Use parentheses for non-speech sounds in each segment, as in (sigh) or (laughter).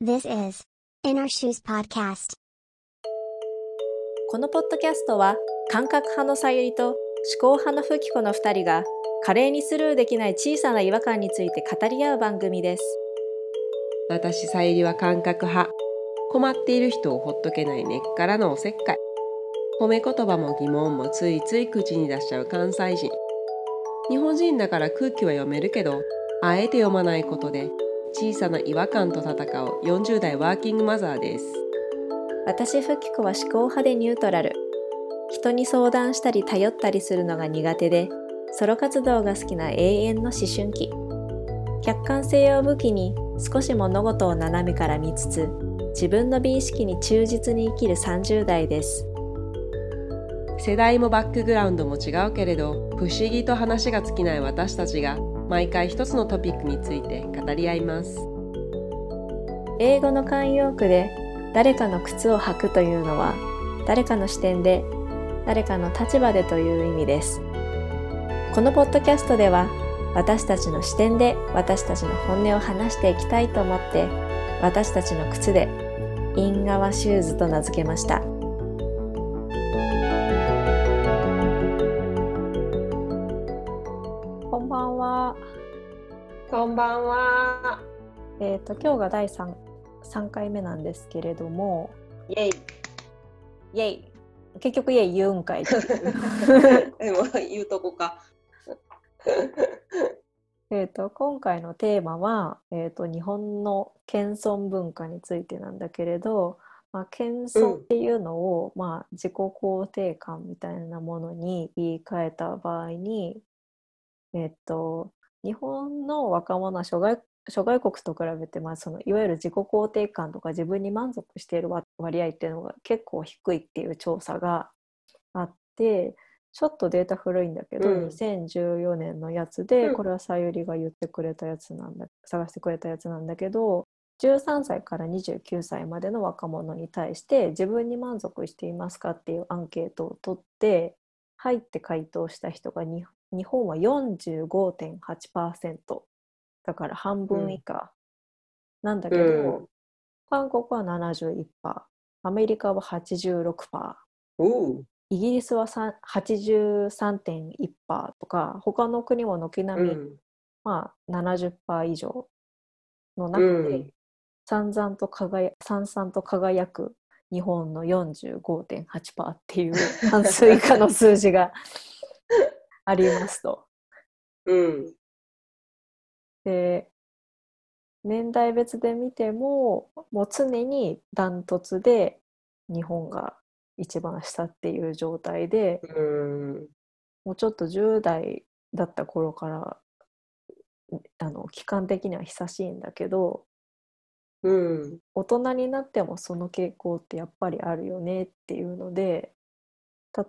This is In Our Shoes Podcast. このポッドキャストは感覚派のさゆりと思考派のふきこの2人が華麗にスルーできない小さな違和感について語り合う番組です。私さゆりは感覚派困っている人をほっとけない根っからのおせっかい褒め言葉も疑問もついつい口に出しちゃう関西人日本人だから空気は読めるけどあえて読まないことで小さな違和感と戦う40代ワーキングマザーです私ふきこは思考派でニュートラル。人に相談したり頼ったりするのが苦手で、ソロ活動が好きな永遠の思春期。客観性を武器に少し物事を斜めから見つつ、自分の美意識に忠実に生きる30代です。世代もバックグラウンドも違うけれど不思議と話が尽きない私たちが毎回一つのトピックについて語り合います。英語の慣用句で誰かの靴を履くというのは誰かの視点で誰かの立場でという意味です。このポッドキャストでは私たちの視点で私たちの本音を話していきたいと思って私たちの靴でインガワシューズと名付けました。んばんは。えっ、と今日が第 3, 3回目なんですけれども。イェイ。イェイ。結局イェイ言うんかい。(laughs) でも言うとこか。(laughs) えーと今回のテーマは、えー、と日本の謙遜文化についてなんだけれど、まあ、謙遜っていうのを、まあ、自己肯定感みたいなものに言い換えた場合に、えー、と日本の若者は諸外諸外国と比べて、まあ、そのいわゆる自己肯定感とか自分に満足している割割合っていうのが結構低いっていう調査があってちょっとデータ古いんだけど、うん。2014年のやつで、うん。これはさゆりが言ってくれたやつなんだ探してくれたやつなんだけど13歳から29歳までの若者に対して自分に満足していますかっていうアンケートを取って入って回答した人がに日本は45.8%だから半分以下なんだけど、うん。韓国は71%アメリカは86%おう。イギリスはさん83.1%とか他の国も軒並み、うん。まあ、70%以上の中で、うん。散々と輝さんさんと輝く日本の45.8%っていう半数以下の数字がありますと。うん。で年代別で見てももう常にダントツで日本が一番下っていう状態でうん。もうちょっと10代だった頃からあの期間的には久しいんだけどうん。大人になってもその傾向ってやっぱりあるよねっていうので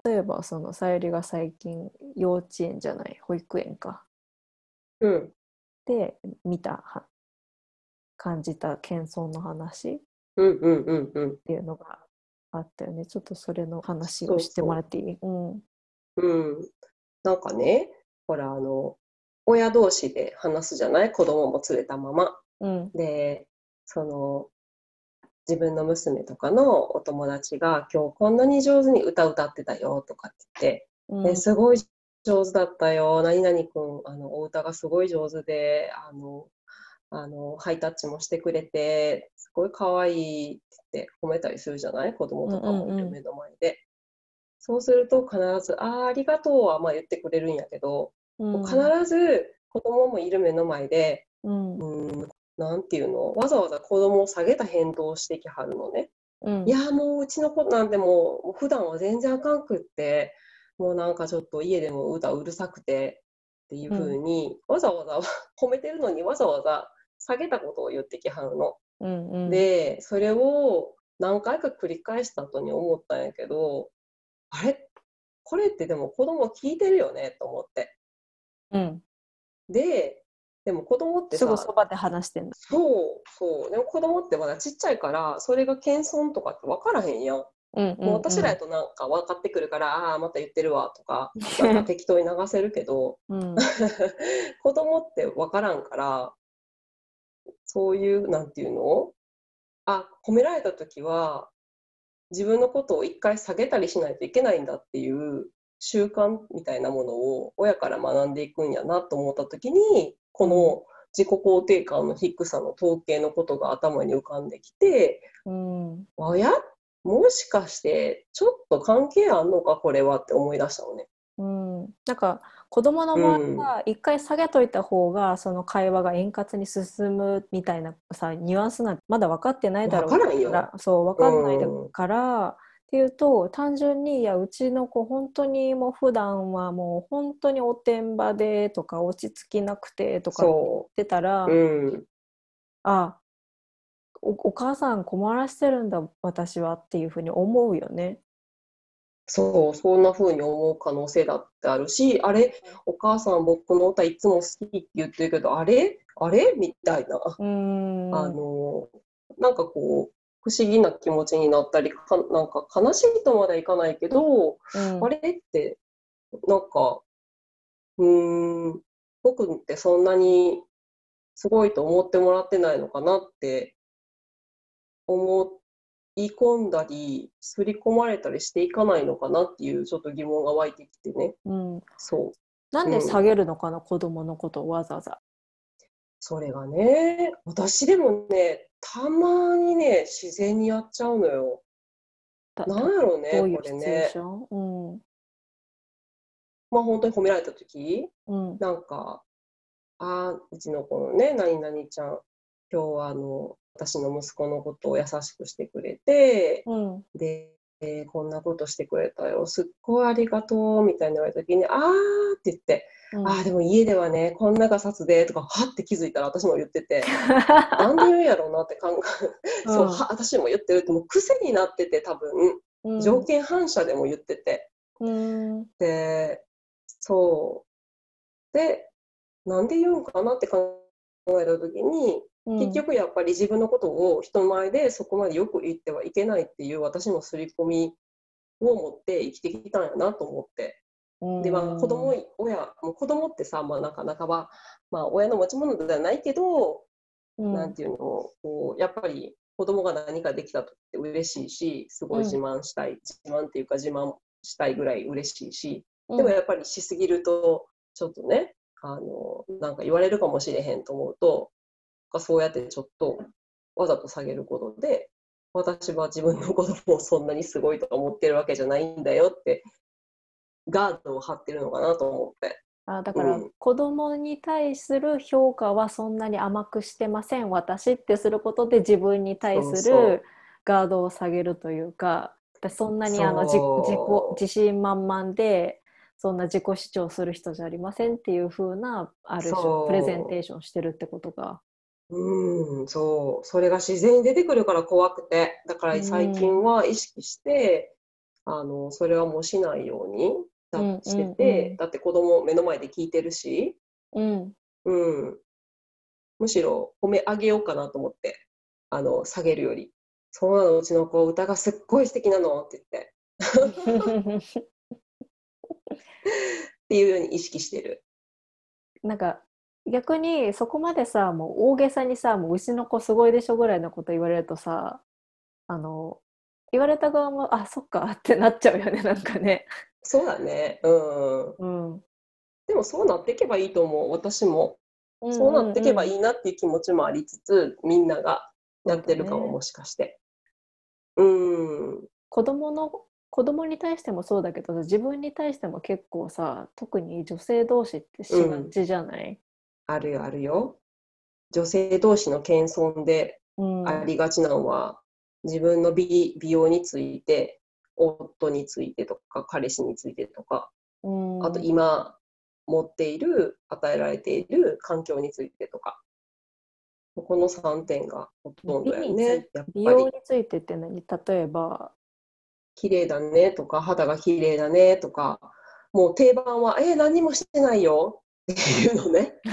例えばそのさゆりが最近幼稚園じゃない保育園か。うん。で見たは感じた謙遜の話。っうんうんうんうん。ていうのがあったよね。ちょっとそれの話をしてもらっていい？うん。うん、なんかね、ほら、あの、親同士で話すじゃない？子供も連れたまま。うん。で、その、自分の娘とかのお友達が今日こんなに上手に歌歌ってたよとかってうん言って、ですごい上手だったよ、何々君、あの、お歌がすごい上手で、あの、あの、ハイタッチもしてくれて、すごい可愛いって褒めたりするじゃない？子供とかもいる目の前で。そうすると必ず、ああ、ありがとうはまあ言ってくれるんやけど、うん。必ず子供もいる目の前で、うん。うん、なんていうの、わざわざ子供を下げた返答をしてきはるのね。うんいや、もううちの子なんてもう、普段は全然あかんくって、もうなんかちょっと家でも歌うるさくてっていうふうに、わざわざ褒めてるのにわざわざ下げたことを言ってきはるの。うんうんで、それを何回か繰り返した後に思ったんやけど、あれ？これってでも子供聞いてるよね？と思って。うんで、でも子供ってさ、すぐそばで話してんだ。そうそう、でも子供ってまだちっちゃいから、それが謙遜とかって分からへんやん。うんうんもう私らやとなんか分かってくるから、ああー、また言ってるわとか、(laughs) なんか適当に流せるけど、うん。(laughs) 子供って分からんから、そういう、なんていうの？あ褒められた時は自分のことを一回下げたりしないといけないんだっていう習慣みたいなものを親から学んでいくんやなと思った時にこの自己肯定感の低さの統計のことが頭に浮かんできて、うん、あやもしかしてちょっと関係あんのかこれはって思い出したのね。うん、なんか子供の場合は一回下げといた方がその会話が円滑に進むみたいなさニュアンスなんてまだ分かってないだろうからそう分かんないから、っていうと単純にいやうちの子本当にもう普段はもう本当におてんばでとか落ち着きなくてとか言ってたら、うん、あおお母さん困らせてるんだ私はっていうふうに思うよね。そう、そんな風に思う可能性だってあるし、あれ、お母さん僕の歌いつも好きって言ってるけど、あれ？あれ？みたいな。あの、なんかこう、不思議な気持ちになったり、かなんか悲しいとまではいかないけど、うん、あれって、なんか、うん、僕ってそんなにすごいと思ってもらってないのかなって思言い込んだり、刷り込まれたりしていかないのかなっていうちょっと疑問が湧いてきてね。うん、そう。なんで下げるのかな、うん、子供のことをわざわざ。それがね、私でもね、たまにね、自然にやっちゃうのよ。なんやろうね、ううこれね。うん、まあ本当に褒められた時、うん、なんか、ああ、うちの子のね、何々ちゃん、今日はあの、私の息子のことを優しくしてくれて、うん、で、えー、こんなことしてくれたよ、すっごいありがとう、みたいに言われた時に、あーって言って、うん、ああ、でも家ではね、こんながさつで、とか、はって気づいたら私も言ってて、(laughs) なんで言うんやろうなって考え、そう、は私も言ってるって、もう癖になってて、多分、条件反射でも言ってて。うん、で、そう。で、なんで言うんかなって考えた時に、結局やっぱり自分のことを人前でそこまでよく言ってはいけないっていう私の刷り込みを持って生きてきたんやなと思って。でまあ子供親もう子供ってさ、まあ、なかなかは、まあ、親の持ち物ではないけど、うん、なんていうのこうやっぱり子供が何かできたとって嬉しいしすごい自慢したい、うん、自慢っていうか自慢したいぐらい嬉しいし、でもやっぱりしすぎるとちょっとねあのなんか言われるかもしれへんと思うとがそうやってちょっとわざと下げることで私は自分の子供をそんなにすごいと思ってるわけじゃないんだよってガードを張ってるのかなと思って。あだから子供に対する評価はそんなに甘くしてません私ってすることで自分に対するガードを下げるというか私そんなにあの自自己自信満々でそんな自己主張する人じゃありませんっていう風なある種プレゼンテーションしてるってことがうん、そう。それが自然に出てくるから怖くて。だから最近は意識して、あの、それはもうしないようにだしてて、だって子供目の前で聞いてるし、うん。うん。むしろ褒め上げようかなと思って、あの、下げるより。そうなの、うちの子、歌がすっごい素敵なのって言って。(laughs) っていうように意識してる。なんか逆にそこまでさもう大げさにさもううちの子すごいでしょぐらいのこと言われるとさあの言われた側もあそっかってなっちゃうよねなんかね。そうだね。うん、うん、でもそうなっていけばいいと思う。私も、うんうんうん、そうなっていけばいいなっていう気持ちもありつつみんながやってるかも、ね、もしかして。うん。子供の子供に対してもそうだけど自分に対しても結構さ特に女性同士ってしがちじゃない、あるよあるよ。女性同士の謙遜でありがちなのは、うん、自分の美美容について夫についてとか彼氏についてとか、うん、あと今持っている与えられている環境についてとか。この3点がほとんどやね。やっぱり。美容についてって何？例えば。綺麗だねとか肌が綺麗だねとか。もう定番は「えー、何もしてないよ」っていうのね。(laughs)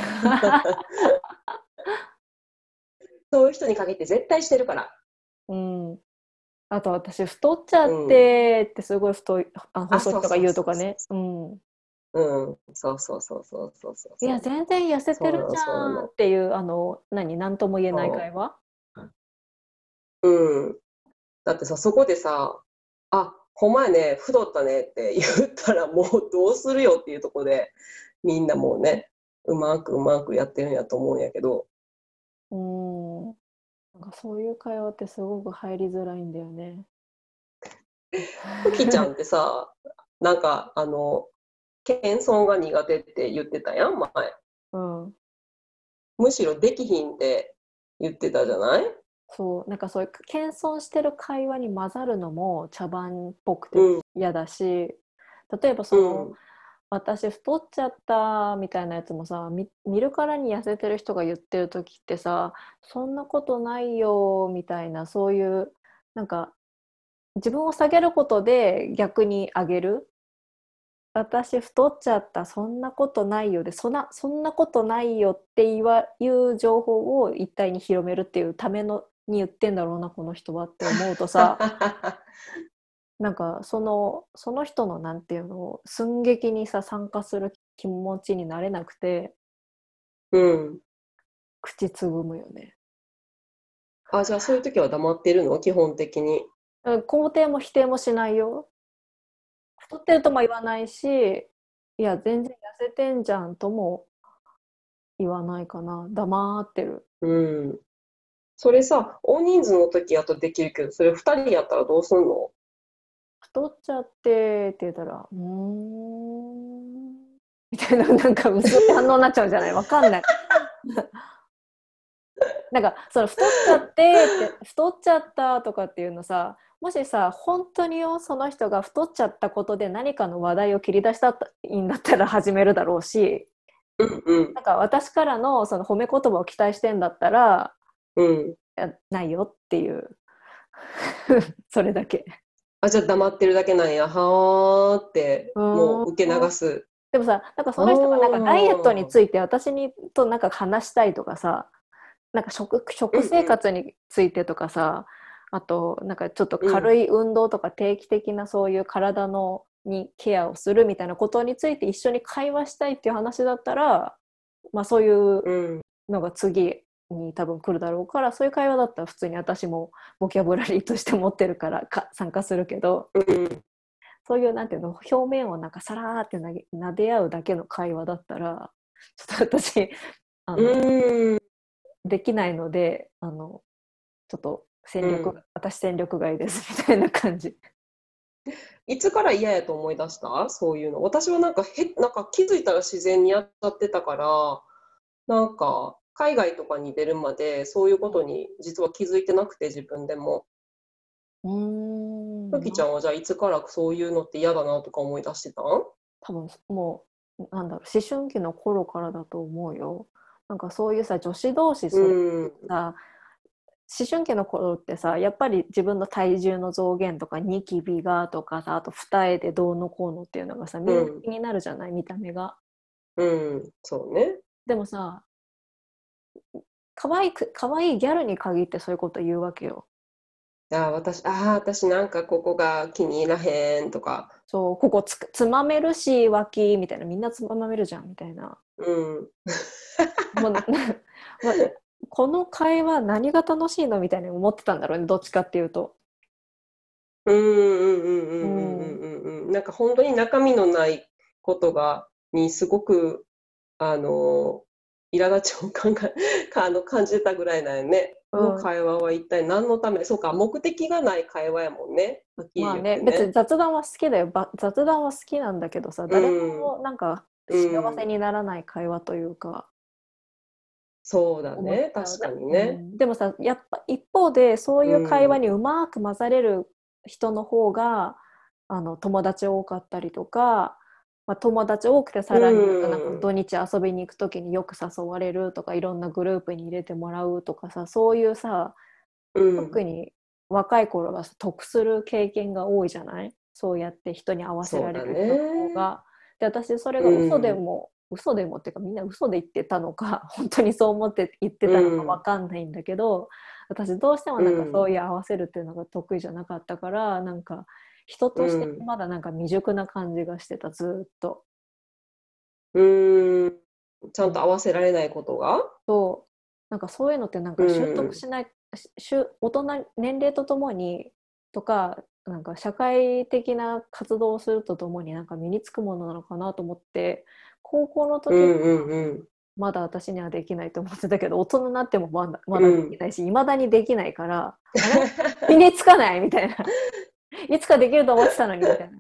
そういう人にかけて絶対してるから。うん。あと私太っちゃってってすごい太い、あ細いとか言うとかね。うん。うん、そうそうそうそうそうそういや全然痩せてるじゃんっていうあの何？何とも言えない会話？うん。だってさ、そこでさ、あ、ほんまやね、太ったねって言ったらもうどうするよっていうとこで、みんなもうね、うまくうまくやってるんやと思うんやけど、うん。なんかそういう会話ってすごく入りづらいんだよね。ふきちゃんってさ、(laughs) なんかあの、謙遜が苦手って言ってたやん、前。うん。むしろできひんって言ってたじゃない？そう、なんかそういう謙遜してる会話に混ざるのも茶番っぽくてうん。嫌だし、例えばその、うん。私太っちゃったみたいなやつもさ見るからに痩せてる人が言ってる時ってさそんなことないよみたいなそういうなんか自分を下げることで逆に上げる私太っちゃったそんなことないよでそんなそんなことないよって言わいう情報を一体に広めるっていうためのに言ってんだろうなこの人はって思うとさ。(laughs) なんかそのその人のなんていうの寸劇にさ参加する気持ちになれなくてうん。口つぐむよね。あ、じゃあそういう時は黙ってるの？基本的に。うん肯定も否定もしないよ。太ってるとも言わないしいや全然痩せてんじゃんとも言わないかな黙ってる。うん。それさ、大人数の時やとできるけど、それ二人やったらどうすんの？太っちゃってって言ったら「うーん」みたいななんか薄い反応になっちゃうんじゃない？わかんない。(laughs) なんかその太っちゃってって太っちゃったとかっていうのさもしさ本当によその人が太っちゃったことで何かの話題を切り出したいんだったら始めるだろうしうんうんなんか私からのその褒め言葉を期待してんだったらうん。ないよっていう (laughs) それだけ。あ、じゃあ黙ってるだけなんや。はーって、うんもう受け流す。でもさ、なんかその人がなんかダイエットについて私にとなんか話したいとかさ、なんか食食生活についてとかさ、あとなんかちょっと軽い運動とか定期的なそういう体のにケアをするみたいなことについて一緒に会話したいっていう話だったら、まあそういううん。のが次に多分来るだろうから、そういう会話だったら普通に私もボキャブラリーとして持ってるからか参加するけど、うん。そういうなんていうの表面をなんかさらーってなげ撫で合うだけの会話だったらちょっと私あの、うん。できないのであのちょっと戦力、うん私戦力外です (laughs) みたいな感じ。いつから嫌やと思い出した？そういうの。私はなんかへ、なんか気づいたら自然にやっちゃってたから、なんか、海外とかに出るまでそういうことに実は気づいてなくて自分でも。うふきちゃんはじゃあいつからそういうのって嫌だなとか思い出してた？ん多分もうなんだろう思春期の頃からだと思うよ。なんかそういうさ女子同士それうん。さ思春期の頃ってさやっぱり自分の体重の増減とかニキビがとかさあと二重でどうのこうのっていうのがさみんな気になるじゃない、見た目が。うん。そうね。でもさ可愛く可愛いギャルに限ってそういうこと言うわけよ。あ私あ私なんかここが気に入らへんとか。そうここつつまめるし脇みたいなみんなつまめるじゃんみたいな。うん。もう (laughs) この会話何が楽しいのみたいに思ってたんだろうねどっちかっていうと。うんうんうんうんうんうんうんなんか本当に中身のないことがにすごくあの苛立ちを考え、かあの感じてたぐらいなんよね。の会話は一体何のため、そうか、目的がない会話やもんね。はっきりまあね別に雑談は好きだよば雑談は好きなんだけどさ誰もなんかうん幸せにならない会話というか。そうだね、思っちゃう確かにね。うんでもさやっぱ一方でそういう会話にうまく混ざれる人の方が、あの友達多かったりとか、まあ、友達多くてさらになんかうん。土日遊びに行く時によく誘われるとかいろんなグループに入れてもらうとかさそういうさうん。特に若い頃はさ得する経験が多いじゃない？そうやって人に合わせられる方が。で私それが嘘でも、嘘でもっていうかみんな嘘で言ってたのか (laughs) 本当にそう思って言ってたのかわかんないんだけど、私どうしてもなんかそういう合わせるっていうのが得意じゃなかったから、なんか人としてうん。まだなんか未熟な感じがしてたずーっと。うーん。ちゃんと合わせられないことが？そう。なんかそういうのってなんか習得しない、しゅ大人年齢とともにとかなんか社会的な活動をするとともになんか身につくものなのかなと思って高校の時うんはうんうん。まだ私にはできないと思ってたけど大人になってもまだまだできないしいま、未だにできないから (laughs) 身につかない？みたいないつかできると思ってたのにみたいな。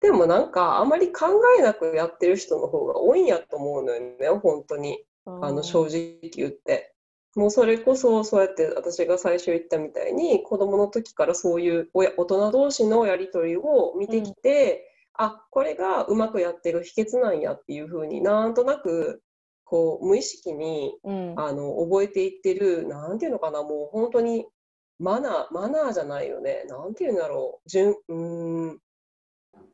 でもなんかあまり考えなくやってる人の方が多いんやと思うのよね、本当に。あの正直言って。もうそれこそそうやって私が最初言ったみたいに子供の時からそういう親大人同士のやり取りを見てきて、あこれがうまくやってる秘訣なんやっていうふうになんとなくこう無意識にうんあの覚えていってるなんていうのかなもう本当にマナーマナーじゃないよね。なんていうんだろう。順うーん。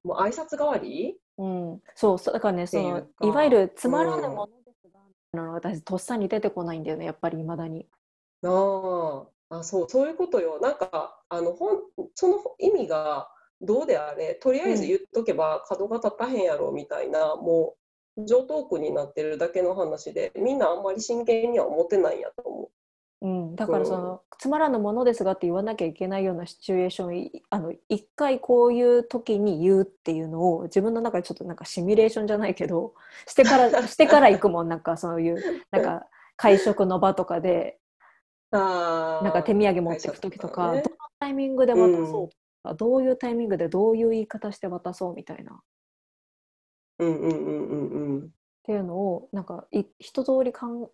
もう挨拶代わり？うん、そうそうだからねそのいわゆるつまらぬものですが、なの私とっさに出てこないんだよねやっぱりいまだに。ああ、あ、そう、そういうことよ。なんか、あの、ほん、その意味がどうであれ、とりあえず言っとけば角が立たへんやろみたいな、もう、常套句になってるだけの話で、みんなあんまり真剣には思ってないんやと思うん、だからその、つまらぬものですがって言わなきゃいけないようなシチュエーションいあの一回こういう時に言うっていうのを自分の中でちょっとなんかシミュレーションじゃないけど (laughs) してから (laughs) してから行くもんなんかそういうなんか会食の場とかで。なんか手土産持っていく時とか、会社どのタイミングで渡そうとか、どういうタイミングでどういう言い方して渡そうみたいな。っうんうんうんうんうん。ていうのをなんかい一通りかん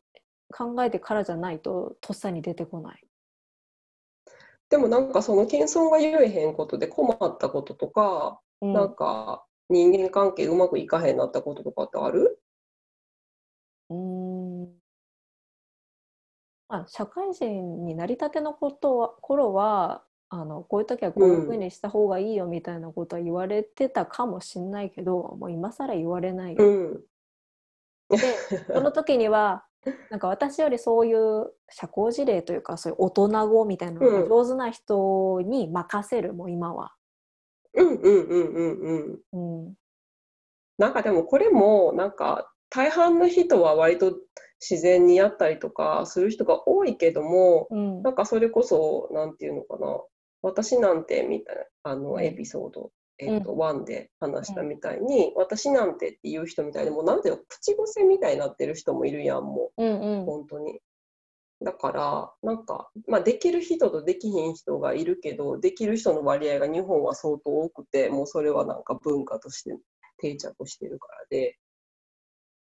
考えてからじゃないととっさに出てこない。でもなんかその謙遜が言えへんことで困ったこととか、うんなんか人間関係うまくいかへんなったこととかってある？うーんまあ、社会人になりたてのことは頃はあのこういう時はこういうふうにした方がいいよみたいなことは言われてたかもしんないけど、もう今更言われないよ。うん。でその時には (laughs) なんか私よりそういう社交辞令というかそういう大人語みたいなのがうん。上手な人に任せる、もう今は。うんうんうんうんうん。うん。なんかでもこれもなんか大半の人は割と自然にやったりとかする人が多いけどもうん。なんかそれこそなんていうのかな私なんてみたいなあのエピソード、えっと1で話したみたいに、私なんてっていう人みたいでもうなんていうの口癖みたいになってる人もいるやんもう。んうん。う本当に。だからなんか、まあ、できる人とできひん人がいるけどできる人の割合が日本は相当多くてもうそれはなんか文化として定着してるからで。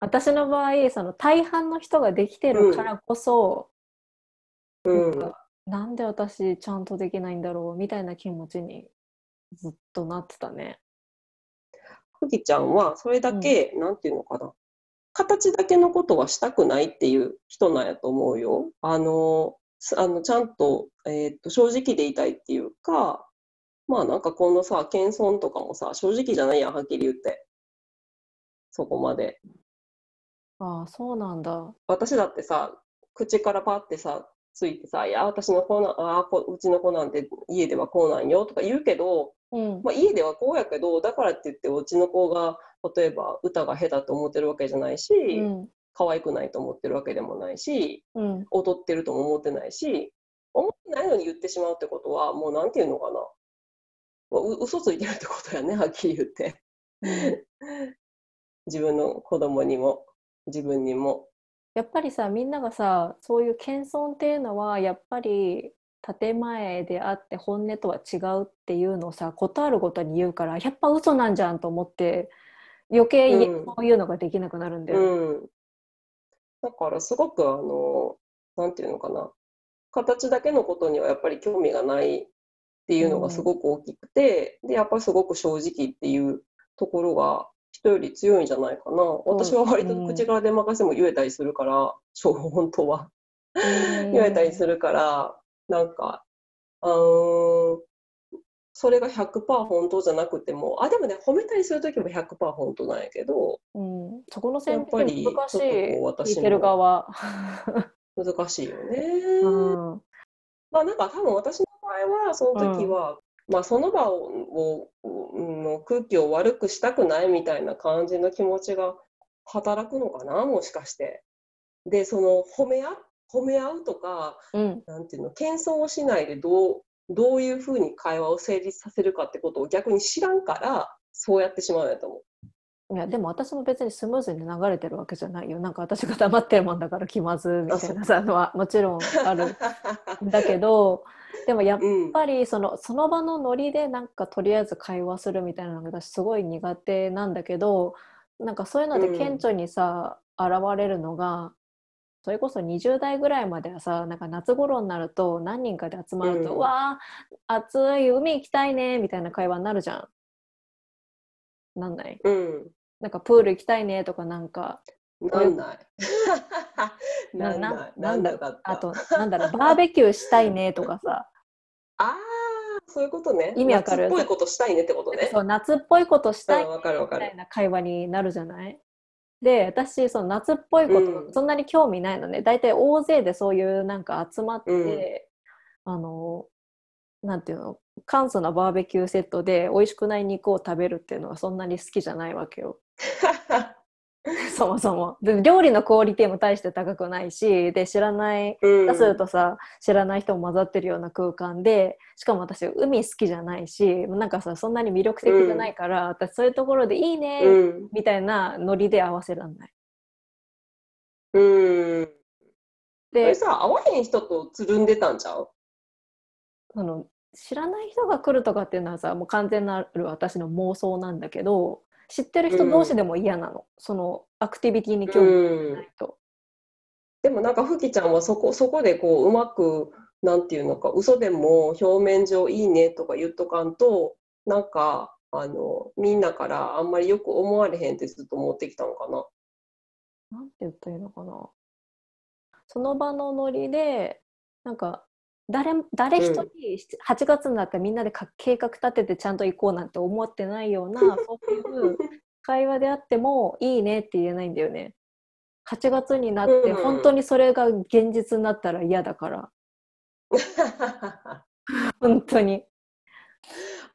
私の場合その大半の人ができてるからこそ、うん。なんかなんで私ちゃんとできないんだろうみたいな気持ちにずっとなってたね。ふぎちゃんはそれだけ、なんていうのかな形だけのことはしたくないっていう人なんやと思うよ。あのすあのちゃんと,、えーっと正直でいたいっていうかまあなんかこのさ謙遜とかもさ正直じゃないやんはっきり言ってそこまで。ああそうなんだ。私だってさ口からパッてさついてさ「いや私の子なあーこうちの子なんて家ではこうなんよ」とか言うけどうん。まあ、家ではこうやけどだからって言ってうちの子が例えば歌が下手と思ってるわけじゃないし、うん。可愛くないと思ってるわけでもないしうん。踊ってるとも思ってないし思ってないのに言ってしまうってことはもうなんていうのかな。まあう嘘ついてるってことやねはっきり言って。自分の子供にも自分にも。やっぱりさみんながさそういう謙遜っていうのはやっぱり建前であって本音とは違うっていうのをさことあるごとに言うからやっぱ嘘なんじゃんと思って余計そういうのができなくなるんだよね。うん、だからすごくあのなんていうのかな。形だけのことにはやっぱり興味がないっていうのがすごく大きくて、でやっぱりすごく正直っていうところが人より強いんじゃないかな。私は割と口から出まかせも言えたりするから、(laughs) そう本当は。うん言えたりするからなんかうーんそれが100%本当じゃなくてもあでもね褒めたりする時も100%本当なんやけどうん、そこの線引き難しいてる側。(laughs) 難しいよね。うんまあなんか多分私の場合はその時は、まあその場をの空気を悪くしたくないみたいな感じの気持ちが働くのかなもしかして。でその褒めあ褒め合うとか、うん。なんていうの、謙遜をしないでどう、どういうふうに会話を成立させるかってことを逆に知らんから、そうやってしまうんやと思う。いやでも私も別にスムーズに流れてるわけじゃないよ。なんか私が黙ってるもんだから気まずみたいなさのはもちろんある。ん (laughs) だけどでもやっうん。ぱりそのその場のノリでなんかとりあえず会話するみたいなのが私すごい苦手なんだけどなんかそういうので顕著にさ、現れるのがそれこそ20代ぐらいまではさなんか夏頃になると何人かで集まると「うんわあ暑い海行きたいね」みたいな会話になるじゃん。なんない？うん。なんかプール行きたいねとかなんか (laughs) なんない。なななんない。なだ？か。あとなんだろうバーベキューしたいねとかさ (laughs) ああ、そういうことね。意味わかる？夏っぽいことしたいねってことね。そう夏っぽいことしたいうんわかるわかるみたいな会話になるじゃない？で私その夏っぽいこうん。とそんなに興味ないのね、大体大勢でそういうなんか集まって、あのなんていうの簡素なバーベキューセットで美味しくない肉を食べるっていうのはそんなに好きじゃないわけよ (laughs) (laughs) そもそもで料理のクオリティも大して高くないしで知らないうんだするとさ知らない人も混ざってるような空間でしかも私海好きじゃないしなんかさそんなに魅力的じゃないから、私そういうところでいいね、うん。みたいなノリで合わせらんない。うん。でさ、会わへん人とつるんでたんちゃう？その知らない人が来るとかっていうのはさもう完全なる私の妄想なんだけど知ってる人同士でも嫌なの、そのアクティビティに興味うんがないと。でもなんか、ふきちゃんはそこ、そこでこう、うまく、なんていうのか、嘘でも表面上いいねとか言っとかんと、なんか、あの、みんなからあんまりよく思われへんってずっと思ってきたのかな。なんて言ったらいいのかなその場のノリでなんか誰誰一人8月になったらみんなでか計画立ててちゃんと行こうなんて思ってないような (laughs) そういう会話であってもいいねって言えないんだよね。8月になってうん。本当にそれが現実になったら嫌だから。本当に。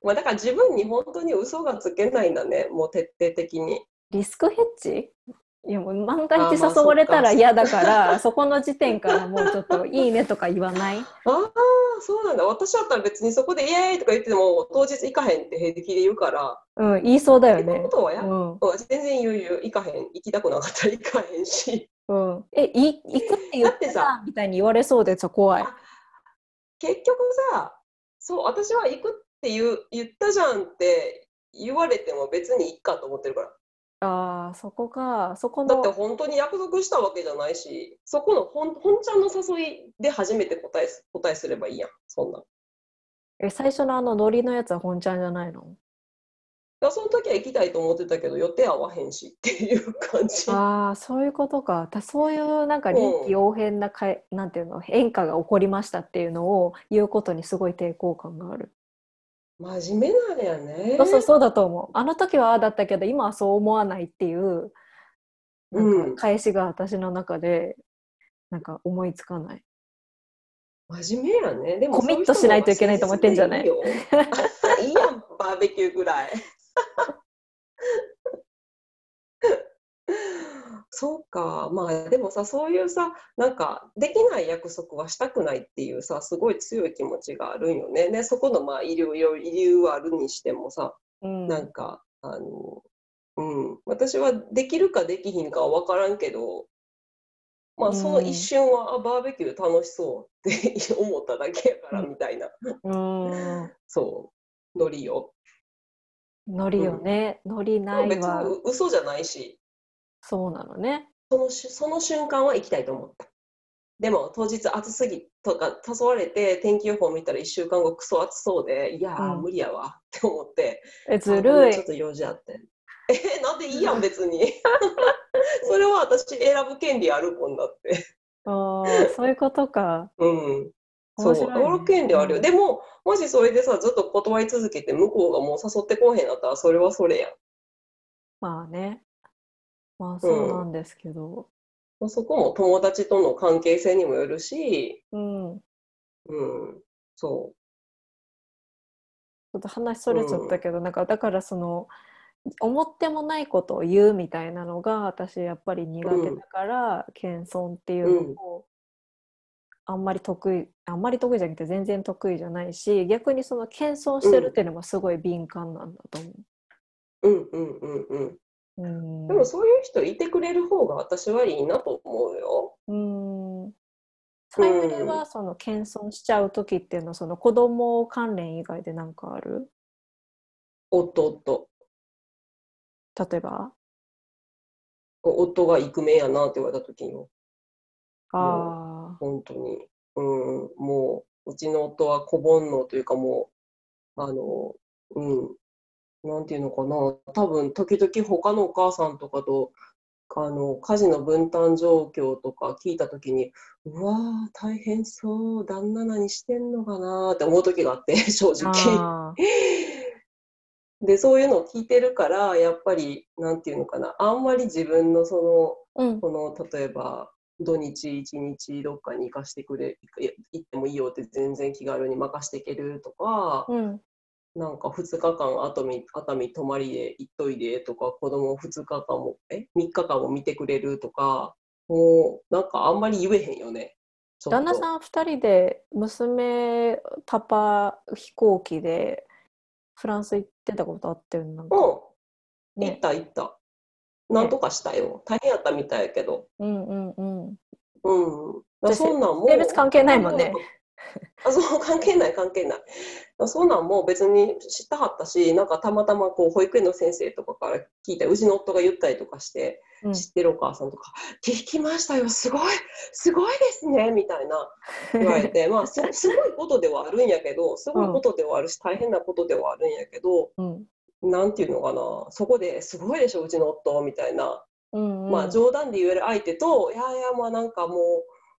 まあだから自分に本当に嘘がつけないんだね、もう徹底的に。リスクヘッジ？いやもう万があーまあ一誘われたら嫌だから (laughs) そこの時点からもうちょっといいねとか言わない？ああ、そうなんだ。私だったら別にそこでイエーイとか言っても当日行かへんって平気で言うから、うん言いそうだよねことはや、うんうん全然言う言う、行かへん、行きたくなかったら行かへんし。うん、えい行くって言ってささみたいに言われそうでさ怖い。あ結局さ、そう、私は行くって言う言ったじゃんって言われても別にいいかと思ってるから。ああそこか。そこのだって本当に約束したわけじゃないし、そこの本本ちゃんの誘いで初めて答えす答えすればいいやん、そんな。え最初のあのノリのやつは本ちゃんじゃないの？や、その時は行きたいと思ってたけど、予定合わへんしっていう感じ。ああそういうことか。だそういうなんか臨機応変なかいなんていうの？変化が起こりましたっていうのを言うことにすごい抵抗感がある。真面目なんやね。そうそうそうだと思う。あの時はああだったけど今はそう思わないっていうなうんんか返しが私の中でなんか思いつかない。真面目やね。でもコミットしないといけないと思ってんじゃない？いいやん、バーベキューぐらい。そうか。まあでもさ、そういうさ、なんかできない約束はしたくないっていうさ、すごい強い気持ちがあるんよね。で、そこのまあ理由、理由はあるにしてもさ、うん。なんか、あの、うん、私はできるかできひんかは分からんけど、まあその一瞬は、あバーベキュー楽しそうって思っただけやからみたいな、うん。そう、ノリよ。ノリよね、ノリでも別ないわに嘘じゃないし、そうなのねそのしその瞬間は行きたいと思った。でも当日暑すぎとか誘われて天気予報見たら1週間後クソ暑そうで、いやーうん無理やわって思って、えずるいんちょっと用事あって。え、なんでいいやん、別に。(laughs) それは私選ぶ権利あるもんだって。あーそういうことか (laughs) うん。そう、ね選ぶ権利あるよ。うんでも、もしそれでさ、ずっと断り続けて、向こうがもう誘ってこうへんだったら、それはそれやん。まあねまあそうなんですけど。まあそこも友達との関係性にもよるし、うん、うん、そちょっと話それちゃったけど、なんかだからその思ってもないことを言うみたいなのが私やっぱり苦手だから、謙遜っていうのをあんまり得意あんまり得意じゃなくて全然得意じゃないし逆にその謙遜してるっていうのもすごい敏感なんだと思う。んうんうんうん。う。うんでもそういう人いてくれる方が私はいいなと思うよ。うん。さゆりはその謙遜しちゃう時っていうのはその子供関連以外で何かある？夫夫。例えば？夫がイクメンやなって言われた時にああ本当に。うん、もう、うちの夫は子煩悩というかもう、あの、うん、なんていうのかな、多分時々他のお母さんとかと、あの、家事の分担状況とか聞いた時に、うわー、大変そう、旦那何してんのかなって思う時があって、(laughs) 正直。で、そういうのを聞いてるから、やっぱり、なんていうのかな、あんまり自分のその、うん。この例えば土日一日どっかに行かしてくれ行ってもいいよって全然気軽に任していけるとか、うんなんか2日間熱海熱海泊まりで行っといでとか子供2日間もえ？3日間も見てくれるとかもうなんかあんまり言えへんよね。旦那さん2人で娘パパ飛行機でフランス行ってたことあってんなんかうん、行ねった行った。なんとかしたよ。大変やったみたいやけど。うんうんうんうん。そんなんも。性別関係ないもんね。(laughs) あ、そう、関係ない、関係ない。そんなんも別に知ったはったし、なんかたまたまこう保育園の先生とかから聞いた、うちの夫が言ったりとかして、うん。知ってるお母さんとか、聞きましたよ、すごい、すごいですね、みたいな言われて、(laughs) まあす、すごいことではあるんやけど、すごいことではあるし、大変なことではあるんやけど、うん。なんていうのかな、そこですごいでしょ、うちの夫、みたいな。うんうん。まあ冗談で言える相手と、いやいや、まあなんかもう、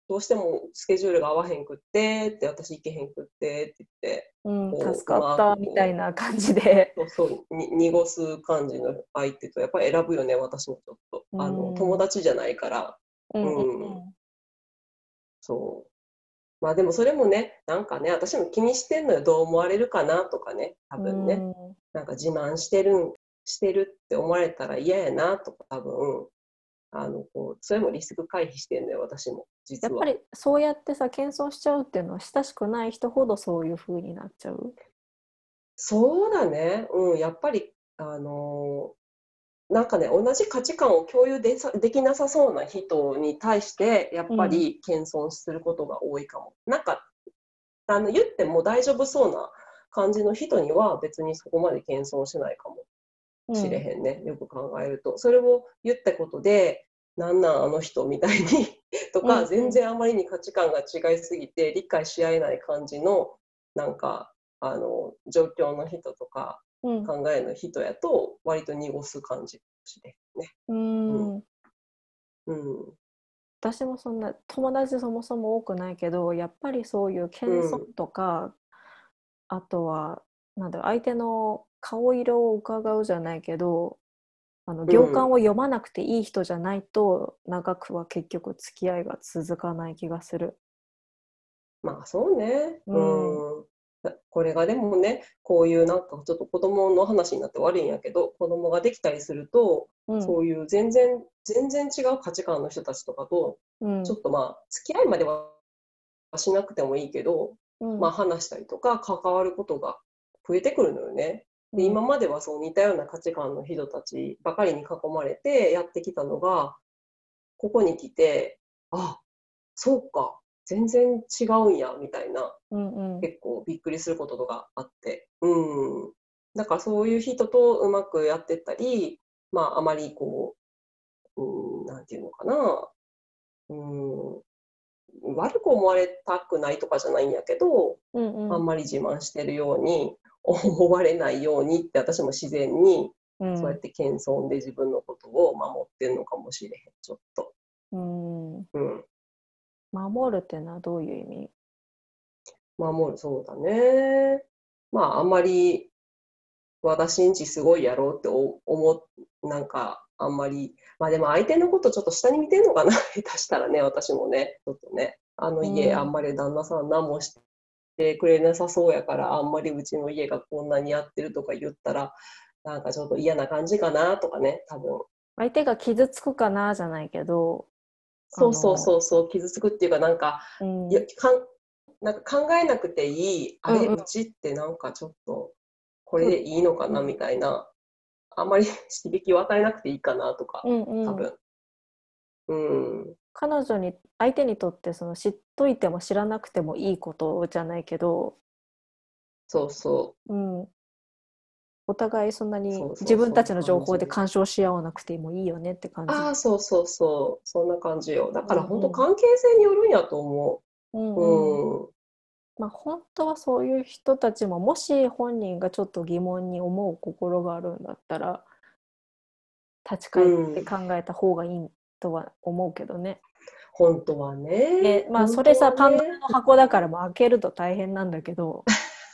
どうしてもスケジュールが合わへんくって、って、私行けへんくって、って言って、うん助かったみたいな感じで。そうそうに濁す感じの相手とやっぱり選ぶよね私もちょっと。あうん。の友達じゃないから。うんうんうん。そう。まあでもそれもねなんかね私も気にしてんのよ。どう思われるかなとかね多分ね、なんか自慢してるんしてるって思われたら嫌やなとか多分あのこうそれもリスク回避してんのよ私も実は。やっぱりそうやってさ謙遜しちゃうっていうのは親しくない人ほどそういう風になっちゃう？そうだね。うんやっぱりあのーなんかね同じ価値観を共有でさできなさそうな人に対してやっぱり謙遜することが多いかも、なんかあの言っても大丈夫そうな感じの人には別にそこまで謙遜しないかもしれへんね、よく考えると。それを言ったことでなんなんあの人みたいに (laughs) とか、うんうん。全然あまりに価値観が違いすぎて理解し合えない感じのなんかあの状況の人とかうん。考えの人やと割と濁す感じね。うん。うん。私もそんな友達そもそも多くないけどやっぱりそういう謙遜とか、あとはなんだろう相手の顔色を伺うじゃないけどあの行間を読まなくていい人じゃないと、長くは結局付き合いが続かない気がする。まあそうね。ううんん。これがでもね、こういうなんかちょっと子供の話になって悪いんやけど、子供ができたりすると、うんそういう全然、全然違う価値観の人たちとかと、うんちょっとまあ、付き合いまではしなくてもいいけど、うんまあ話したりとか関わることが増えてくるのよね。で、うん。今まではそう似たような価値観の人たちばかりに囲まれてやってきたのが、ここに来て、あ、そうか、全然違うんや、みたいな、うんうん。結構びっくりすることとかあって、うん。だからそういう人とうまくやってったり、まああまりこう、うん、なんていうのかな、うん、悪く思われたくないとかじゃないんやけど、うんうん。あんまり自慢してるように思われないようにって私も自然にうん。そうやって謙遜で自分のことを守ってるのかもしれへんちょっと、うん。うん、守るってのはどういう意味？守るそうだね。まああんまり私んちすごいやろうってお思うなんかあんまり。まあでも相手のことちょっと下に見てんのかな？(laughs) 下手したらね私もねちょっとね。あの家、うん。あんまり旦那さん何もしてくれなさそうやからあんまりうちの家がこんなにやってるとか言ったらなんかちょっと嫌な感じかなとかね多分。相手が傷つくかなじゃないけどそうそうそうそう傷つくっていうかなんかうん。いやかんなんか考えなくていいあれ、うんうん。うちってなんかちょっとこれでいいのかなみたいな、あんまり (laughs) 刺激を与えなくていいかなとか、うんうん。多分。うん、彼女に相手にとってその知っといても知らなくてもいいことじゃないけど、そうそうん、お互いそんなに自分たちの情報で干渉し合わなくてもいいよねって感う。じ。ああ、そうそうそう。そんな感じよ。だからうんうん本当関係性によるんやと思うんう。うんうん。まあ、本当はそういう人たちももし本人がちょっと疑問に思う心があるんだったら立ち返って考えた方がいいとは思うけどね。本当はね。でまあそれさ、ねンドラの箱だからもう開けると大変なんだけど、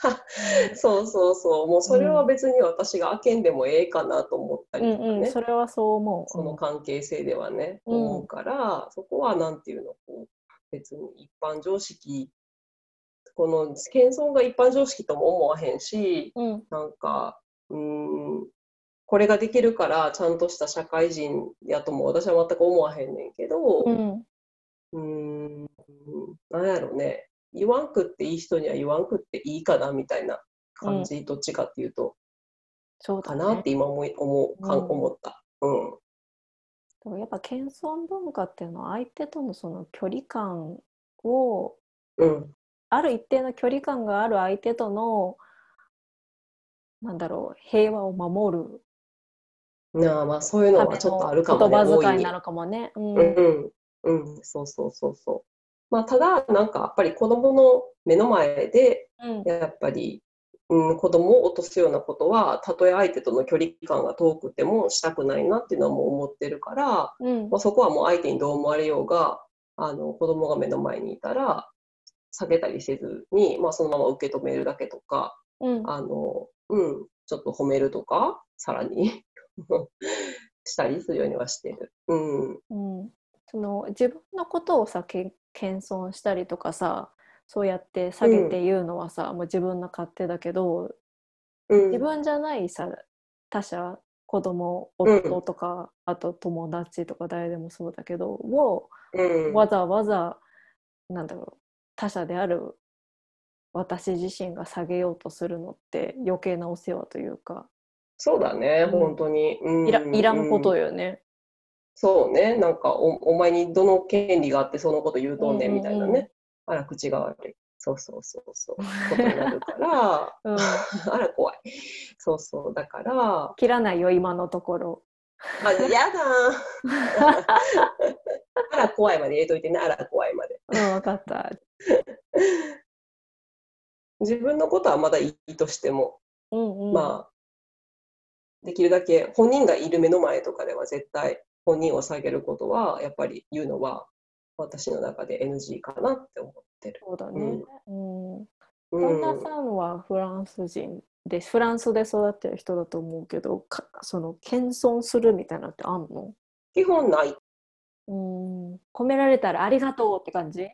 (laughs) そうそうそう。もうそれは別に私が開けんでもええかなと思ったうんりとかね。うん、それはそう思う。その関係性ではね、うん思うから、そこはなんていうの、こう別に一般常識、この謙遜が一般常識とも思わへんし、うんなんか、うーん、これができるからちゃんとした社会人やとも私は全く思わへんねんけど、うんうーん、なんやろね、言わんくっていい人には言わんくっていいかなみたいな感じ、どっちかっていうと、そうだかなっね。て今思い思うかうん思った。うん。でもやっぱ謙遜文化っていうのは相手とのその距離感をうん。ある一定の距離感がある相手とのなんだろう平和を守るなあまあそういうのはちょっとあのるかもね、言葉大いに遣いな。のかもね。うん。うん、うん、そうそうそうそう。まあただ、なんかやっぱり子供の目の前で、うん。やっぱり、うん、子供を落とすようなことは、たとえ相手との距離感が遠くてもしたくないなっていうのはもう思ってるから、うん。まあ、そこはもう相手にどう思われようが、あの子供が目の前にいたら、下げたりせずに、まあ、そのまま受け止めるだけとか、うん。あの、うん、ちょっと褒めるとか、さらに (laughs) したりするようにはしてる。うん。うん。その自分のことをさけ謙遜したりとかさそうやって下げて言うのはさ、もう自分の勝手だけどうん、自分じゃないさ他者子供うん夫とか、あと友達とか誰でもそうだけどをうん、わざわざなんだろう他者である私自身が下げようとするのって余計なお世話というかそうだね、うん本当に。うんいらいらんことうんよね。そうね、なんかお、お前にどの権利があってそのこと言うとんねんみたいなね。あら、口が悪い。そうそうそうそう。ことになるから、(laughs) うん、(laughs) あら、怖い。そうそう、だから、切らないよ今のところ。あ、やだー (laughs) あら、怖いまで入れといてね、あら、怖いまで。うん、分かった。自分のことはまだいいとしても、うんうん。まあ、できるだけ本人がいる目の前とかでは絶対本人を下げることはやっぱり言うのは私の中で NG かなって思ってる。そうだね。うん。う旦那ん、さんはフランス人で、フランスで育ってる人だと思うけど、かその謙遜するみたいなのってあんの？基本ない。うん。褒められたらありがとうって感じ？うん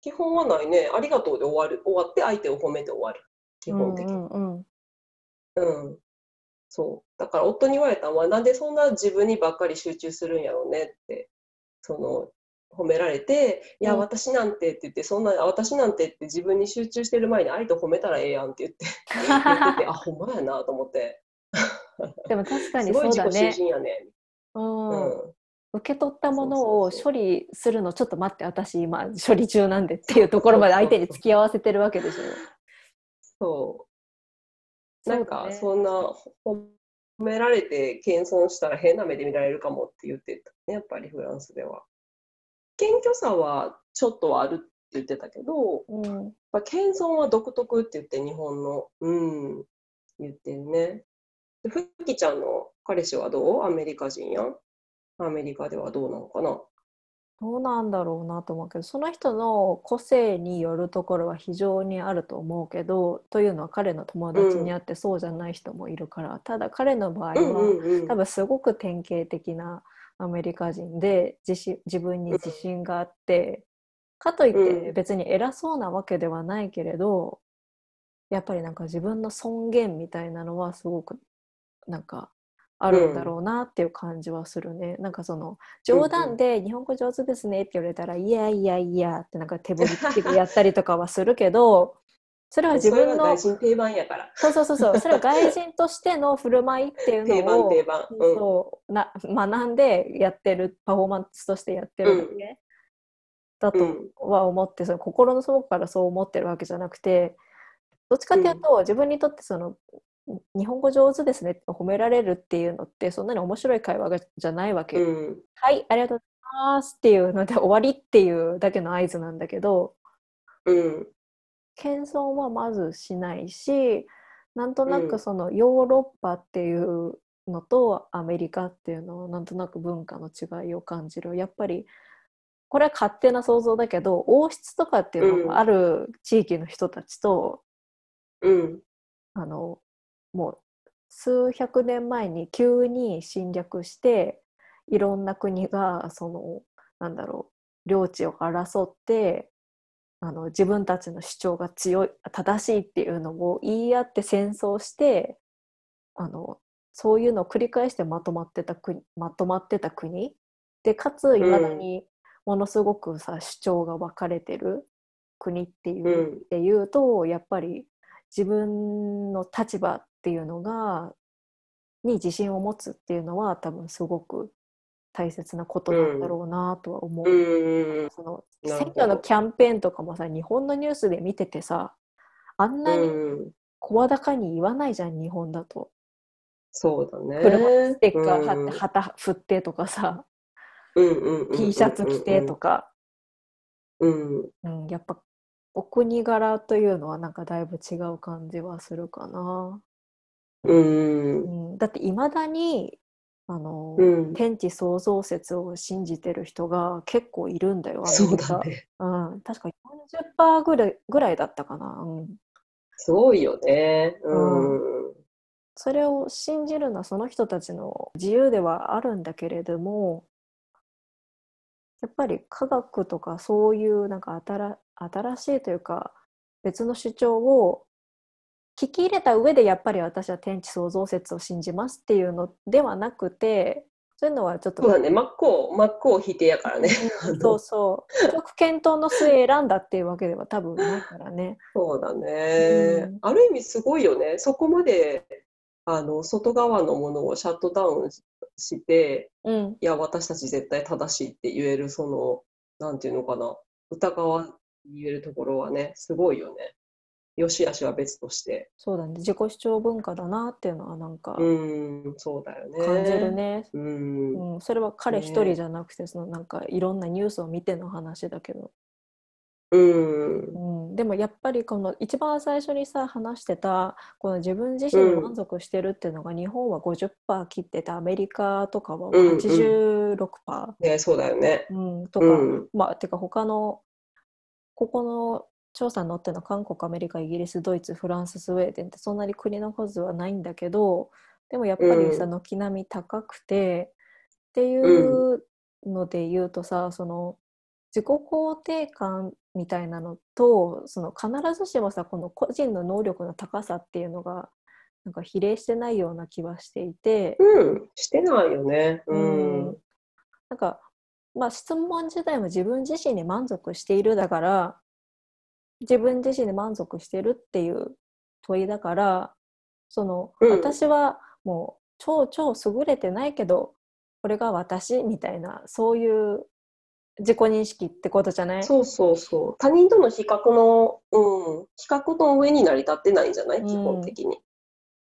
基本はないね。ありがとうで終わる。終わって相手を褒めて終わる。基本的に。うんうんうん。そう。だから夫に言われたのは、なんでそんな自分にばっかり集中するんやろうねって、その、褒められて、いや、うん私なんてって言って、そんな、私なんてって自分に集中してる前に相手を褒めたらええやんって言って、言ってて、(laughs) あ、ほんまやなと思って、でも確かにそうだね。やね。うんうん。受け取ったものを処理するのちょっと待って私今処理中なんでっていうところまで相手に付き合わせてるわけでしょ。そう。なんか、そんな、褒められて謙遜したら変な目で見られるかもって言ってたね、やっぱりフランスでは。謙虚さはちょっとはあるって言ってたけど、うん、謙遜は独特って言って日本の、うん、言ってんね。でふきちゃんの彼氏はどう？アメリカ人やん。アメリカではどうなのかな？どうなんだろうなと思うけどその人の個性によるところは非常にあると思うけどというのは彼の友達にあってそうじゃない人もいるから、ただ彼の場合は、うんうんうん。多分すごく典型的なアメリカ人で自信自分に自信があって、かといってうん。別に偉そうなわけではないけれどやっぱりなんか自分の尊厳みたいなのはすごくなんかあるんだろうなっていう感じはするね。なんかその冗談で日本語上手ですねって言われたら、いやいやいやってなんか手振りやったりとかはするけど、それは自分の、外人定番やから。そうそうそうそう、(laughs) それは外人としての振る舞いっていうのを定番。うん。そうな学んでやってるパフォーマンスとしてやってるだけ、だとうんは思ってその心の底からそう思ってるわけじゃなくてどっちかっていうと、自分にとってその日本語上手ですねって褒められるっていうのってそんなに面白い会話がじゃないわけ、うん。はいありがとうございますっていうので終わりっていうだけの合図なんだけどうん。謙遜はまずしないしなんとなうんくそのヨーロッパっていうのとアメリカっていうのはなんとなく文化の違いを感じるやっぱりこれは勝手な想像だけど王室とかっていうのがある地域の人たちと、うん。あのもう数百年前に急に侵略していろんな国がそのなんだろう領地を争ってあの自分たちの主張が強い正しいっていうのを言い合って戦争してあのそういうのを繰り返してまとまってた国まとまってた国。でかついまだにものすごくさ主張が分かれてる国っていう、うん。っていうとやっぱり自分の立場っていうのがに自信を持つっていうのは多分すごく大切なことなんだろうなとは思う。うん。その選挙のキャンペーンとかもさ日本のニュースで見ててさあんなにうん。声高に言わないじゃん日本だと。そうだね。車にステッカー貼うんって旗振ってとかさうんうんうん T シャツ着てとか、うん。うん、やっぱお国柄というのはなんかだいぶ違う感じはするかな。うん。うん、だっていまだにあの、うん。天地創造説を信じてる人が結構いるんだよ、アそう。だね。うん、確か40%ぐらいぐらいだったかな、うん。すごいよね。うん。それを信じるのはその人たちの自由ではあるんだけれども、やっぱり科学とかそういうなんか新新しいというか別の主張を聞き入れた上でやっぱり私は天地創造説を信じますっていうのではなくてそういうのはちょっとそうだね。真っ向、真っ向否定やからね。うんそうそう結局検討の末選んだっていうわけでは多分ないからね。そうだね、うんある意味すごいよね。そこまで、あの、外側のものをシャットダウンして、うん、いや、私たち絶対正しいって言える、その、なんていうのかな。疑わ言えるところはね、すごいよね。よしあしは別として。そうだね自己主張文化だなっていうのはなんかうん、そうだよね。感じるね。うん。うん、それは彼ね一人じゃなくて、そのなんかいろんなニュースを見ての話だけど、うん。うん、でもやっぱりこの一番最初にさ話してたこの自分自身に満足してるっていうのが、日本は50%切っててアメリカとかはうんうん86%、ね、そうだよね。うんとか、うん。まあてか他のここの調査に載ってるの韓国アメリカイギリスドイツフランススウェーデンってそんなに国の数はないんだけどでもやっぱりさうん軒並み高くてっていうので言うとさその自己肯定感みたいなのとその必ずしもさこの個人の能力の高さっていうのがなんか比例してないような気はしていて。うん。してないよね。うん。なんか、まあ、質問自体も自分自身に満足しているだから自分自身に満足してるっていう問いだからその、うん。私はもう超超優れてないけどこれが私みたいなそういう自己認識ってことじゃない？そうそうそう。他人との比較の、うん、比較の上に成り立ってないんじゃない？うん。基本的に。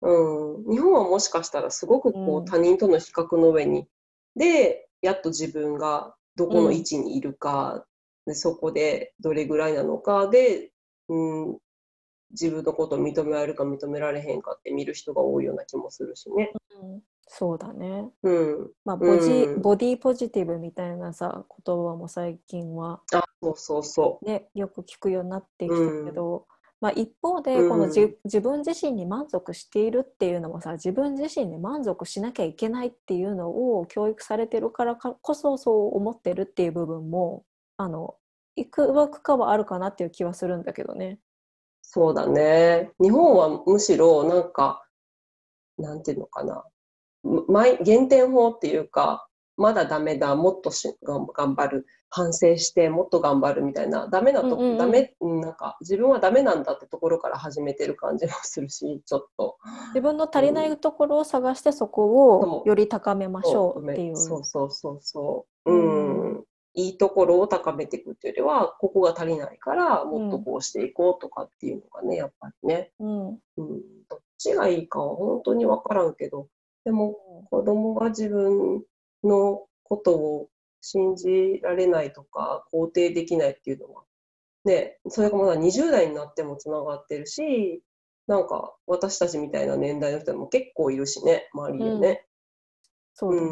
うん。日本はもしかしたらすごくこうん。う他人との比較の上に、で、やっと自分がどこの位置にいるか、でそこでどれぐらいなのかで、うん、自分のことを認められるか認められへんかって見る人が多いような気もするしね。うんそうだね。うん。まあ、ボジ、うんボディポジティブみたいなさ言葉も最近はあ、そうそうそね、よく聞くようになってきたけど、まあ、一方でうんこのじ、自分自身に満足しているっていうのもさ自分自身に満足しなきゃいけないっていうのを教育されてるからかこそそう思ってるっていう部分もあのいくわくかはあるかなっていう気はするんだけどね。そうだね。日本はむしろなんか、なんていうのかな。毎減点法っていうか、まだダメだ、もっと頑張る、反省してもっと頑張るみたいな、ダメなとこ、うんうんうんダメ、うんなんか自分はダメなんだってところから始めてる感じもするし、ちょっと。(laughs) 自分の足りないところを探してそこをより高めましょうっていう。そうそうそうそう。うん。いいところを高めていくっていうよりは、ここが足りないから、もっとこうしていこうとかっていうのがね、やっぱりね。うんうん。どっちがいいかは本当にわからんけど、でも子供が自分のことを信じられないとか、肯定できないっていうのは、ね、それがまだ20代になってもつながってるし、なんか私たちみたいな年代の人も結構いるしね、周りでね。そうだね。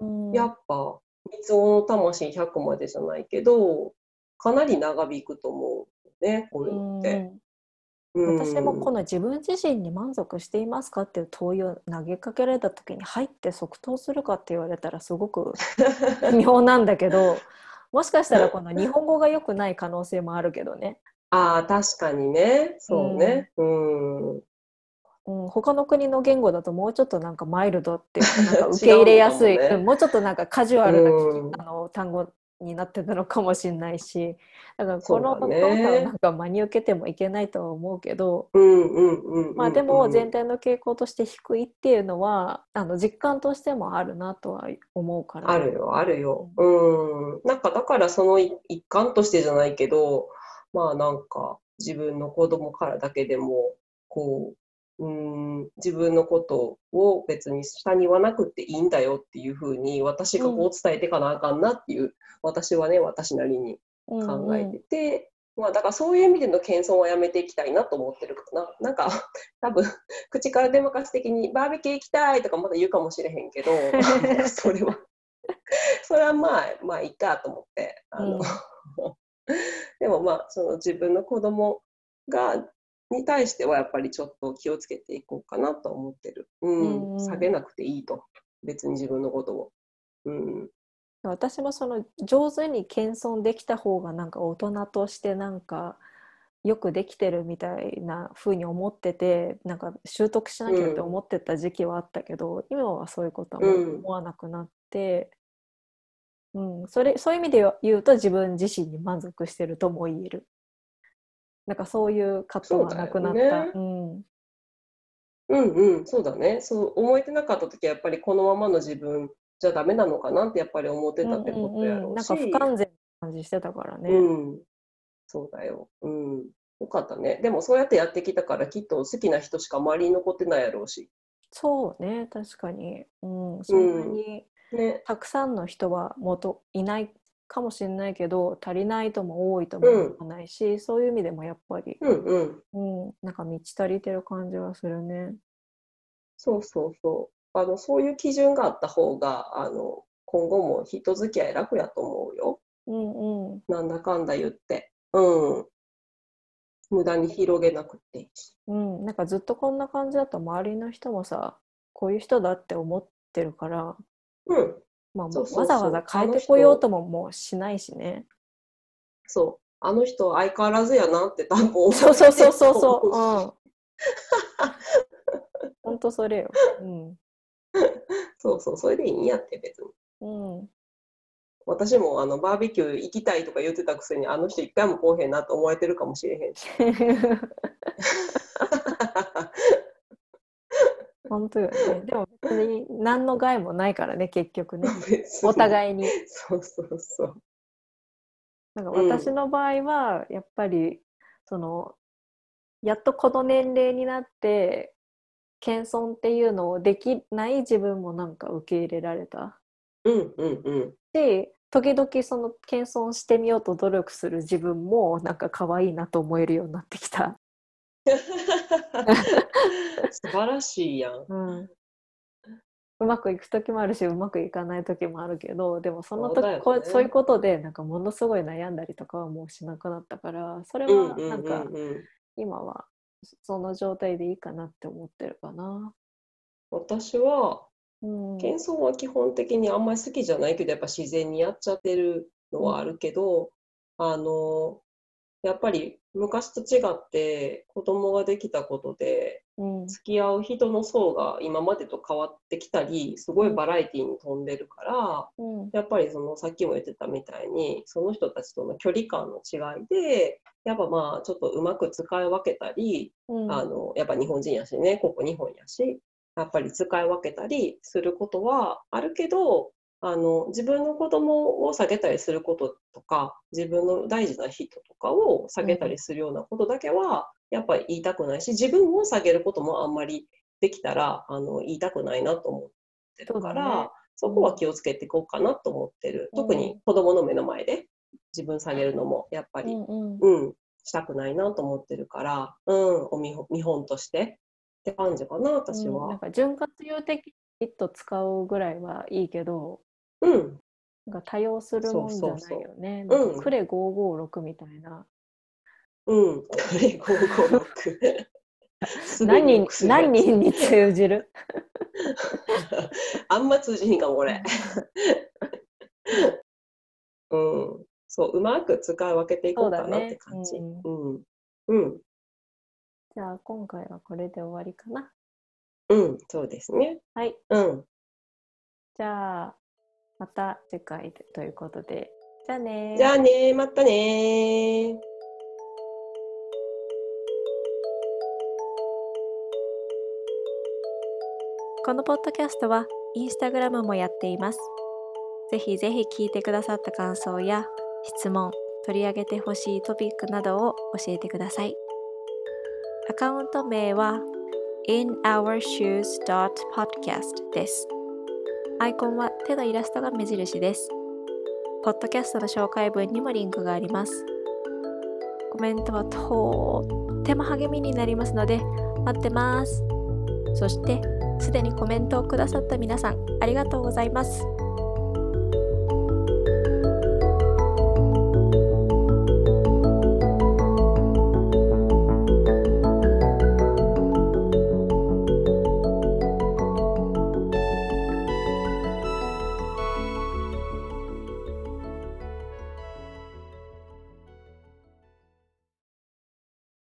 うんやっぱ、三つ子の魂100までじゃないけど、かなり長引くと思うね、こういうのって。私もこの自分自身に満足していますかっていう問いを投げかけられた時に入って即答するかって言われたらすごく (laughs) 微妙なんだけどもしかしたらこの日本語が良くない可能性もあるけどね、ああ、確かにね。そうね。うん。うん、他の国の言語だともうちょっとなんかマイルドっていうか (laughs) なんか受け入れやすいねうんもうちょっとなんかカジュアルな、うんあの単語になってたのかもしれないしだからこのお父ねさんをなんか真に受けてもいけないとは思うけど、でも全然。体の傾向として低いっていうのはあの実感としてもあるなとは思うから。あるよ、あるよ。うん。なんかだからその一一環としてじゃないけど、まあなんか自分の子供からだけでも、こう、うん、自分のことを別に下に言わなくていいんだよっていうふうに私がこう伝えていかなあかんなっていう、私はね、私なりにうん考えてて、まあだからそういう意味での謙遜はやめていきたいなと思ってるかな。なんか多分口から出まかす的にバーベキュー行きたいとかまだ言うかもしれへんけど、(laughs) それは、それはまあ、まあいいかと思って。あの、(laughs) でもまあその自分の子供が、に対してはやっぱりちょっと気をつけていこうかなと思ってる。うん、うん下げなくていいと。別に自分のことを。うん。私もその上手に謙遜できた方がなんか大人としてなんかよくできてるみたいな風に思っててなんか習得しなきゃって思ってた時期はあったけど、今はそういうことは思わなくなって、うんそれそういう意味で言うと自分自身に満足してるとも言える。なんかそういう葛藤はなくなった。そうんうんうん、そうだね。そう思えてなかった時はやっぱりこのままの自分じゃダメなのかなってやっぱり思ってたってことやろうし。なんか不完全な感じしてたからね。うん、そうだよ。うん。よかったね。でもそうやってやってきたからきっと好きな人しか周りに残ってないやろうし。そうね、確かに。うん、そんなにね。たくさんの人はもといないかもしれないけど、足りない人も多いとも思わないし、そういう意味でもやっぱり、うんうん。うん、なんか満ち足りてる感じはするね。そうそうそう。あの、そういう基準があった方が、あの、今後も人付き合い楽やと思うよ。うんうん。なんだかんだ言って。うん。無駄に広げなくていいし。うん、なんかずっとこんな感じだと周りの人もさ、こういう人だって思ってるから、うん。まあもそううそうそうわざわざ変えてこようとももうしないしね。そう。あの人相変わらずやなって多分思そうそうそうそううそう。(laughs) うん。本当それよ。うん。そうそう。それでいいんやって別に。うん。私もあのバーベキュー行きたいとか言ってたくせにあの人一回も来おへんなと思われてるかもしれへんし。(laughs) 本当よね。(laughs) でも別に何の害もないからね、結局ね。お互いに。そうそうそう。なんかうん私の場合は、やっぱり、その、やっとこの年齢になって、謙遜っていうのをできない自分もなんか受け入れられた。うんうんうん。し、時々その謙遜してみようと努力する自分もなんか可愛いなと思えるようになってきた。(laughs) 素晴らしいやん。うん、うまくいく時もあるしうまくいかない時もあるけどでもその時そうねこうそういうことでなんかものすごい悩んだりとかはもうしなくなったからそれうんうんうんはなんかうん。今はその状態でいいかなって思ってるかな。私は、うん、謙遜は基本的にあんまり好きじゃないけど、やっぱ自然にやっちゃってるのはあるけど、あの、やっぱり昔と違って子供ができたことでうん。付き合う人の層が今までと変わってきたりすごいバラエティに富んでるからうん。やっぱりそのさっきも言ってたみたいにその人たちとの距離感の違いでやっぱまあちょっとうまく使い分けたりうん。あのやっぱ日本人やしねここ日本やしやっぱり使い分けたりすることはあるけどあの自分の子供を下げたりすることとか自分の大事な人とかを下げたりするようなことだけはやっぱり言いたくないし自分を下げることもあんまりできたらあの言いたくないなと思ってるからね。そこは気をつけていこうかなと思ってる、うん。特に子供の目の前で自分下げるのもやっぱりうんうんうん、したくないなと思ってるから、うん、お見本見本として。って感じかな、私うんなんは。か潤滑油的にと使うぐらいはいいけどうん、なんか多用するもんじゃないそうそうよね。そうなんかクレ556みたいな。うん、これ556。(laughs) 何人何人に通じる？(laughs) あんま通じひんかも、これ。(laughs) うん、そう、うまく使い分けていこうかなって感じ。そうだねうん、うん、じゃあ今回はこれで終わりかな。うん、そうですね。はい。うん、じゃあまた次回でということで。じゃあねじゃあね、またねこのポッドキャストはインスタグラムもやっています。ぜひぜひ聞いてくださった感想や質問、取り上げてほしいトピックなどを教えてください。アカウント名は inourshoes.podcast です。アイコンは手のイラストが目印です。ポッドキャストの紹介文にもリンクがあります。コメントはとっても励みになりますので待ってます。そしてすでにコメントをくださった皆さんありがとうございます。